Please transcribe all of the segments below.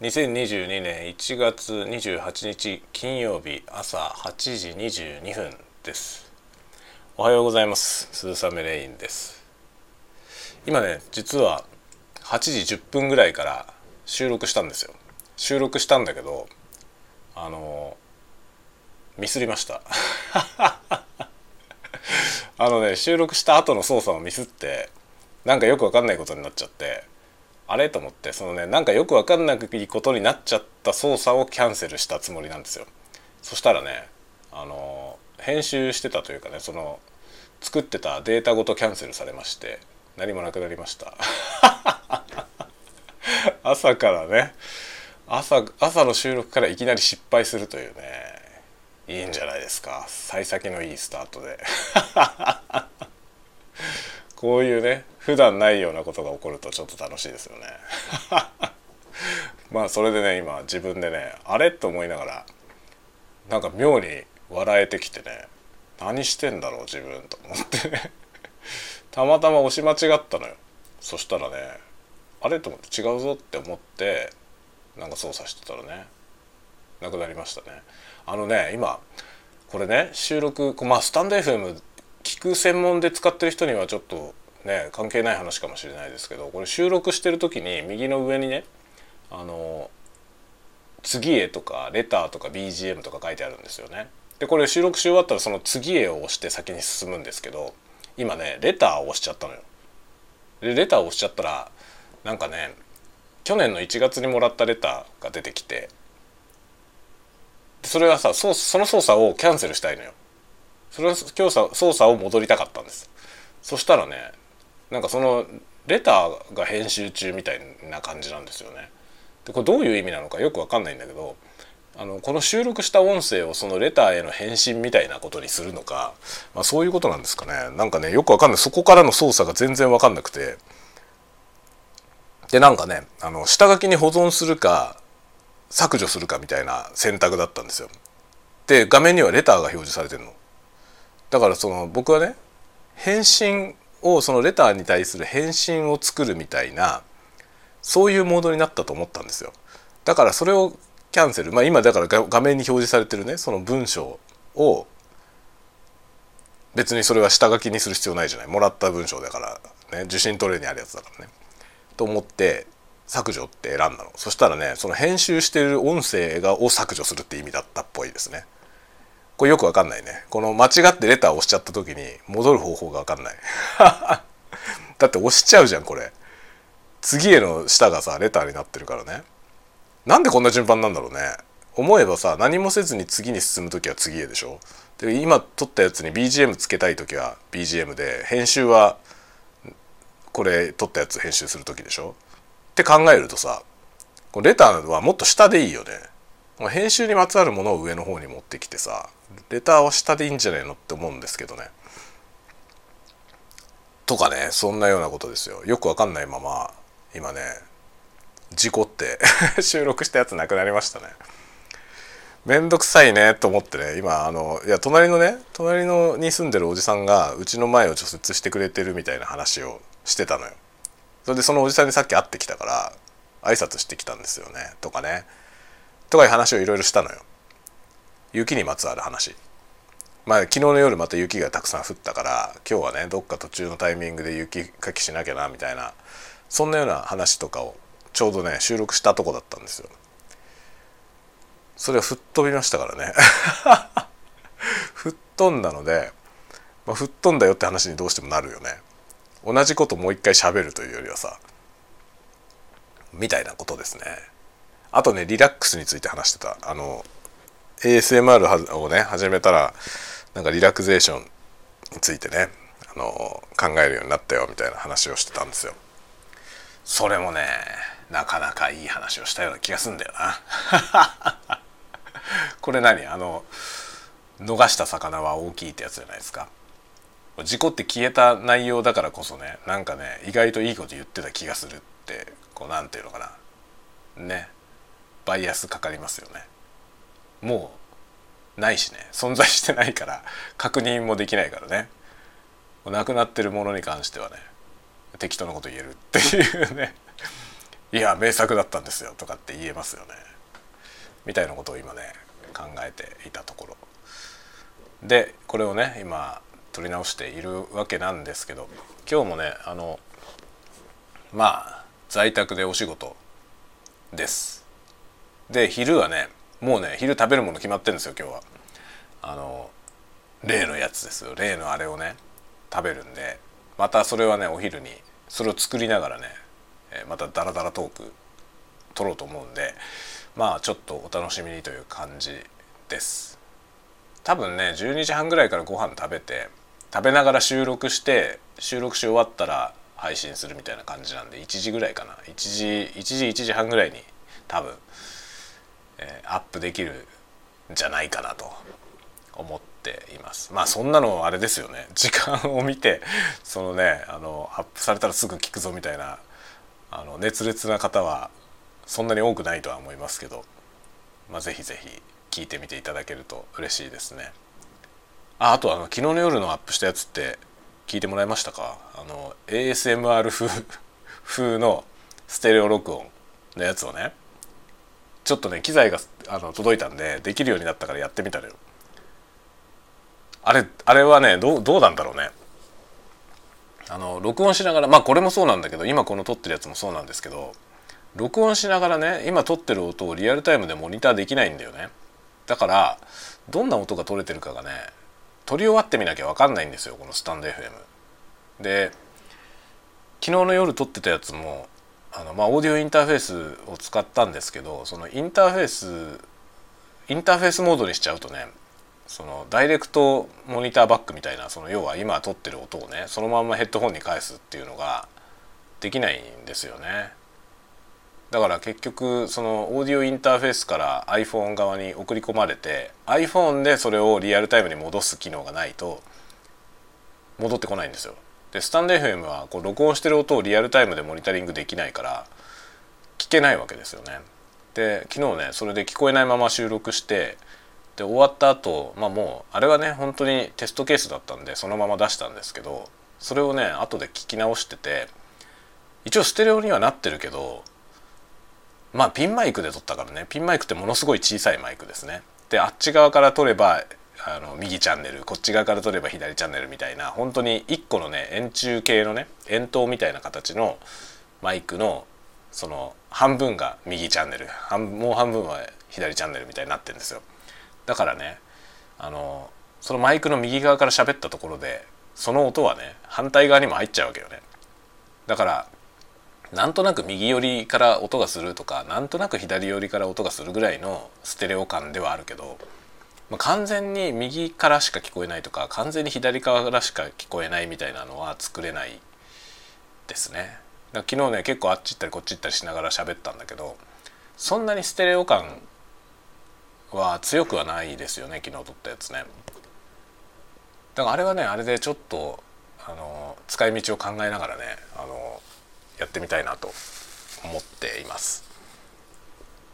2022年1月28日金曜日朝8時22分です。おはようございます。鈴雨レインです。今ね実は8時10分ぐらいから収録したんですよ。収録したんだけどあのミスりました。あのね収録した後の操作をミスってなんかよくわかんないことになっちゃってあれ？と思って。そのねなんかよく分かんないことになっちゃった操作をキャンセルしたつもりなんですよ。そしたらねあの編集してたというかねその作ってたデータごとキャンセルされまして何もなくなりました。朝からね朝朝の収録からいきなり失敗するというねいいんじゃないですか。幸先のいいスタートで。こういうね普段ないようなことが起こるとちょっと楽しいですよね。まあそれでね今自分でねあれと思いながらなんか妙に笑えてきてね何してんだろう自分と思って。ね たまたま押し間違ったのよ。そしたらねあれと思って違うぞって思ってなんか操作してたらねなくなりましたね。あのね今これね収録まあスタンド FM 聞く専門で使ってる人にはちょっとね関係ない話かもしれないですけどこれ収録してる時に右の上にねあの次へとかレターとか BGM とか書いてあるんですよね。でこれ収録し終わったらその次へを押して先に進むんですけど今ねレターを押しちゃったのよ。でレターを押しちゃったらなんかね去年の1月にもらったレターが出てきてそれはさその操作をキャンセルしたいのよ。それは操作を戻りたかったんです。そしたらねなんかそのレターが編集中みたいな感じなんですよね。でこれどういう意味なのかよくわかんないんだけどあのこの収録した音声をそのレターへの返信みたいなことにするのか、まあ、そういうことなんですかね。なんかねよくわかんない。そこからの操作が全然わかんなくて。でなんかねあの下書きに保存するか削除するかみたいな選択だったんですよ。で画面にはレターが表示されてるの。だからその僕はね返信をそのレターに対する返信を作るみたいなそういうモードになったと思ったんですよ。だからそれをキャンセル。まあ今だから画面に表示されてるねその文章を別にそれは下書きにする必要ないじゃない。もらった文章だからね受信トレイにあるやつだからね。と思って削除って選んだの。そしたらねその編集してる音声がを削除するって意味だったっぽいですね。これよくわかんないね。この間違ってレター押しちゃった時に戻る方法がわかんない。だって押しちゃうじゃんこれ。次への下がさレターになってるからね。なんでこんな順番なんだろうね。思えばさ何もせずに次に進む時は次へでしょ。で今撮ったやつに BGM つけたい時は BGM で編集はこれ撮ったやつ編集する時でしょ。って考えるとさレターはもっと下でいいよね。編集にまつわるものを上の方に持ってきてさレターは下でいいんじゃないのって思うんですけどね。とかねそんなようなことですよ。よくわかんないまま今ね事故って 収録したやつなくなりましたね。めんどくさいねと思ってね今あのいや隣のね隣のに住んでるおじさんがうちの前を除雪してくれてるみたいな話をしてたのよ。それでそのおじさんにさっき会ってきたから挨拶してきたんですよね。とかね。とかいう話をいろいろしたのよ。雪にまつわる話。まあ昨日の夜また雪がたくさん降ったから今日はねどっか途中のタイミングで雪かきしなきゃなみたいなそんなような話とかをちょうどね収録したとこだったんですよ。それは吹っ飛びましたからね。吹っ飛んだので、まあ、吹っ飛んだよって話にどうしてもなるよね。同じこともう一回喋るというよりはさみたいなことですね。あとねリラックスについて話してたあの ASMR をね始めたらなんかリラクゼーションについてねあの考えるようになったよみたいな話をしてたんですよ。それもねなかなかいい話をしたような気がすんだよな。これ何？あの逃した魚は大きいってやつじゃないですか。事故って消えた内容だからこそねなんかね意外といいこと言ってた気がするってこうなんていうのかなねバイアスかかりますよね。もうないしね。存在してないから確認もできないからね。なくなってるものに関してはね適当なこと言えるっていうね「いや名作だったんですよ」とかって言えますよね。みたいなことを今ね考えていたところ。でこれをね今撮り直しているわけなんですけど今日もねあのまあ在宅でお仕事です。で昼はねもうね昼食べるもの決まってるんですよ今日は。あの例のやつですよ。例のあれをね食べるんでまたそれはねお昼にそれを作りながらねまたダラダラトーク撮ろうと思うんでまあちょっとお楽しみにという感じです。多分ね12時半ぐらいからご飯食べて食べながら収録して収録し終わったら配信するみたいな感じなんで1時ぐらいかな。1時1時1時半ぐらいに多分、えー、アップできるんじゃないかなと思っています。まあそんなのあれですよね。時間を見てそのねあのアップされたらすぐ聞くぞみたいなあの熱烈な方はそんなに多くないとは思いますけど、まあ、ぜひぜひ聞いてみていただけると嬉しいですね。ああとあの昨日の夜のアップしたやつって聞いてもらいましたか？あの ASMR 風 風のステレオ録音のやつをね。ちょっとね機材があの届いたんでできるようになったからやってみたのよ。あれあれはねどうどうなんだろうね。あの録音しながらまあこれもそうなんだけど今この撮ってるやつもそうなんですけど録音しながらね今撮ってる音をリアルタイムでモニターできないんだよねだからどんな音が取れてるかがね撮り終わってみなきゃ分かんないんですよこのスタンド FM で昨日の夜撮ってたやつもあのまあオーディオインターフェースを使ったんですけどそのインターフェースインターフェースモードにしちゃうとねそのダイレクトモニターバックみたいなその要は今撮ってる音をねそのままヘッドホンに返すっていうのができないんですよね。だから結局そのオーディオインターフェースから iPhone 側に送り込まれて iPhone でそれをリアルタイムに戻す機能がないと戻ってこないんですよ。でスタンド FM はこう録音してる音をリアルタイムでモニタリングできないから聞けないわけですよね。で昨日ねそれで聞こえないまま収録してで終わった後、まあもうあれはね本当にテストケースだったんでそのまま出したんですけどそれをね後で聞き直してて一応ステレオにはなってるけどまあピンマイクで撮ったからねピンマイクってものすごい小さいマイクですね。であっち側から撮ればあの右チャンネルこっち側から撮れば左チャンネルみたいな本当に1個のね円柱形のね円筒みたいな形のマイクのその半分が右チャンネル半もう半分は左チャンネルみたいになってるんですよ。だからねあのそのマイクの右側から喋ったところでその音はね反対側にも入っちゃうわけよねだからなんとなく右寄りから音がするとかなんとなく左寄りから音がするぐらいのステレオ感ではあるけど、まあ、完全に右からしか聞こえないとか完全に左側からしか聞こえないみたいなのは作れないですね。昨日ね結構あっち行ったりこっち行ったりしながら喋ったんだけどそんなにステレオ感は強くはないですよね昨日撮ったやつねだからあれはねあれでちょっとあの使い道を考えながらねあのやってみたいなと思っています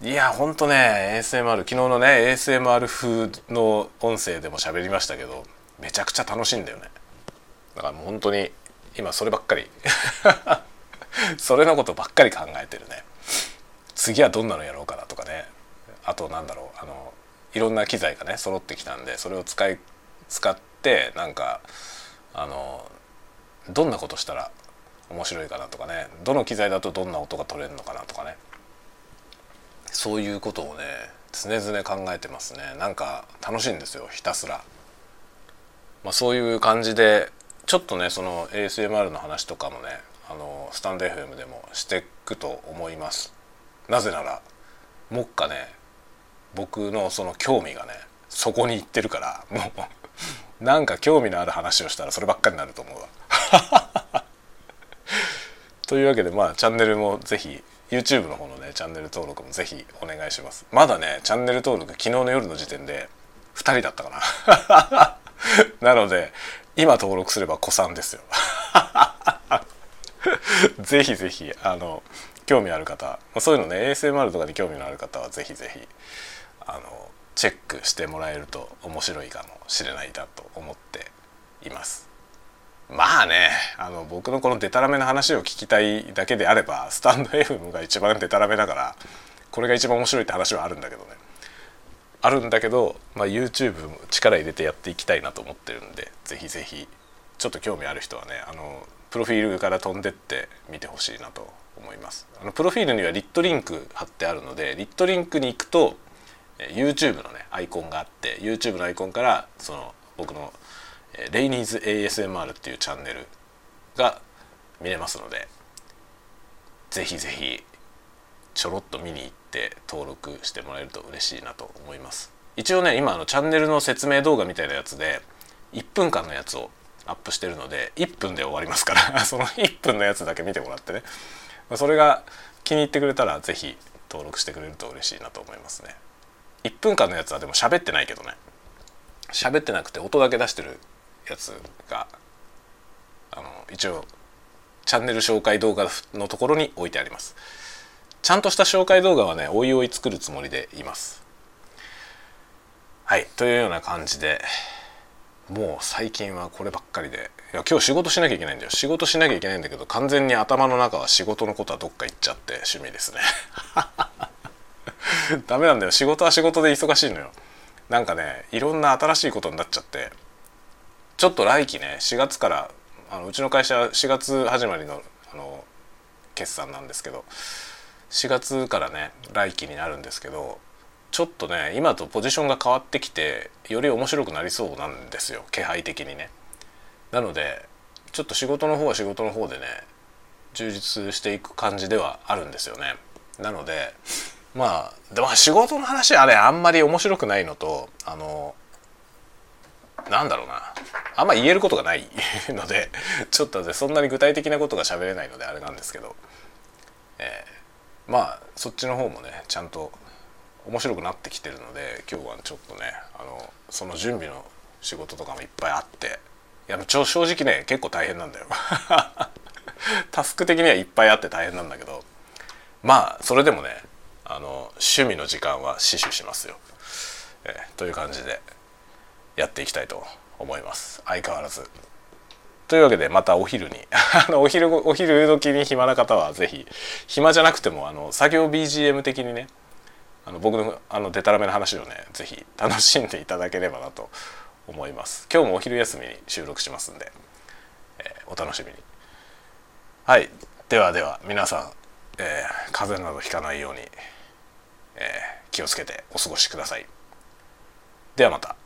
いやほんとね ASMR 昨日のね ASMR 風の音声でも喋りましたけどめちゃくちゃ楽しいんだよね。だからもう本当に今そればっかり。それのことばっかり考えてるね。次はどんなのやろうかなとかね。あとなんだろうあのいろんな機材がね揃ってきたんでそれを使い使ってなんかあのどんなことしたら面白いかなとかね。どの機材だとどんな音が取れるのかなとかね。そういうことをね常々考えてますね。なんか楽しいんですよひたすら、まあ、そういう感じでちょっとねその ASMR の話とかもねあのスタンド FM でもしていくと思います。なぜなら目下ね僕のその興味がねそこに行ってるからもうなんか興味のある話をしたらそればっかりになると思うわ。というわけでまあチャンネルもぜひ YouTube の方のねチャンネル登録もぜひお願いします。まだねチャンネル登録昨日の夜の時点で2人だったかな。なので今登録すれば子さんですよ。ぜひぜひあの興味ある方そういうのね ASMR とかに興味のある方はぜひぜひあのチェックしてもらえると面白いかもしれないなと思っています。まあねあの僕のこのデタラメな話を聞きたいだけであればスタンド FM が一番デタラメだからこれが一番面白いって話はあるんだけどね。あるんだけど、まあ、YouTube も力入れてやっていきたいなと思ってるんでぜひぜひちょっと興味ある人はねあのプロフィールから飛んでって見てほしいなと思います。あのプロフィールにはリットリンク貼ってあるのでリットリンクに行くと YouTube のねアイコンがあって YouTube のアイコンからその僕のレイニーズ ASMR っていうチャンネルが見れますのでぜひぜひちょろっと見に行って登録してもらえると嬉しいなと思います。一応ね今あのチャンネルの説明動画みたいなやつで1分間のやつをアップしてるので1分で終わりますから その1分のやつだけ見てもらってね。それが気に入ってくれたら是非登録してくれると嬉しいなと思いますね。1分間のやつはでも喋ってないけどね。喋ってなくて音だけ出してるやつがあの一応チャンネル紹介動画のところに置いてあります。ちゃんとした紹介動画はねおいおい作るつもりでいます。はいというような感じでもう最近はこればっかりで。いや今日仕事しなきゃいけないんだよ。仕事しなきゃいけないんだけど完全に頭の中は仕事のことはどっか行っちゃって趣味ですね。ダメなんだよ。仕事は仕事で忙しいのよ。なんかねいろんな新しいことになっちゃって。ちょっと来期ね4月からあのうちの会社4月始まりのあの決算なんですけど4月からね来期になるんですけどちょっとね今とポジションが変わってきてより面白くなりそうなんですよ気配的にね。なのでちょっと仕事の方は仕事の方でね充実していく感じではあるんですよね。なのでまあでも仕事の話はねあんまり面白くないのとあのなんだろうなあんま言えることがない のでちょっとねそんなに具体的なことが喋れないのであれなんですけど、えー、まあそっちの方もねちゃんと面白くなってきてるので今日はちょっとねあのその準備の仕事とかもいっぱいあっていや正直ね結構大変なんだよ。タスク的にはいっぱいあって大変なんだけどまあそれでもねあの趣味の時間は死守しますよ、えー、という感じでやっていきたいと思います。相変わらず。というわけでまたお昼に。あのお昼お昼時に暇な方は是非暇じゃなくてもあの作業 BGM 的にねあの僕のあのデタラメな話をね是非楽しんでいただければなと思います。今日もお昼休みに収録しますんで、えー、お楽しみに。はい。ではでは皆さん、えー、風邪などひかないように、えー、気をつけてお過ごしください。ではまた。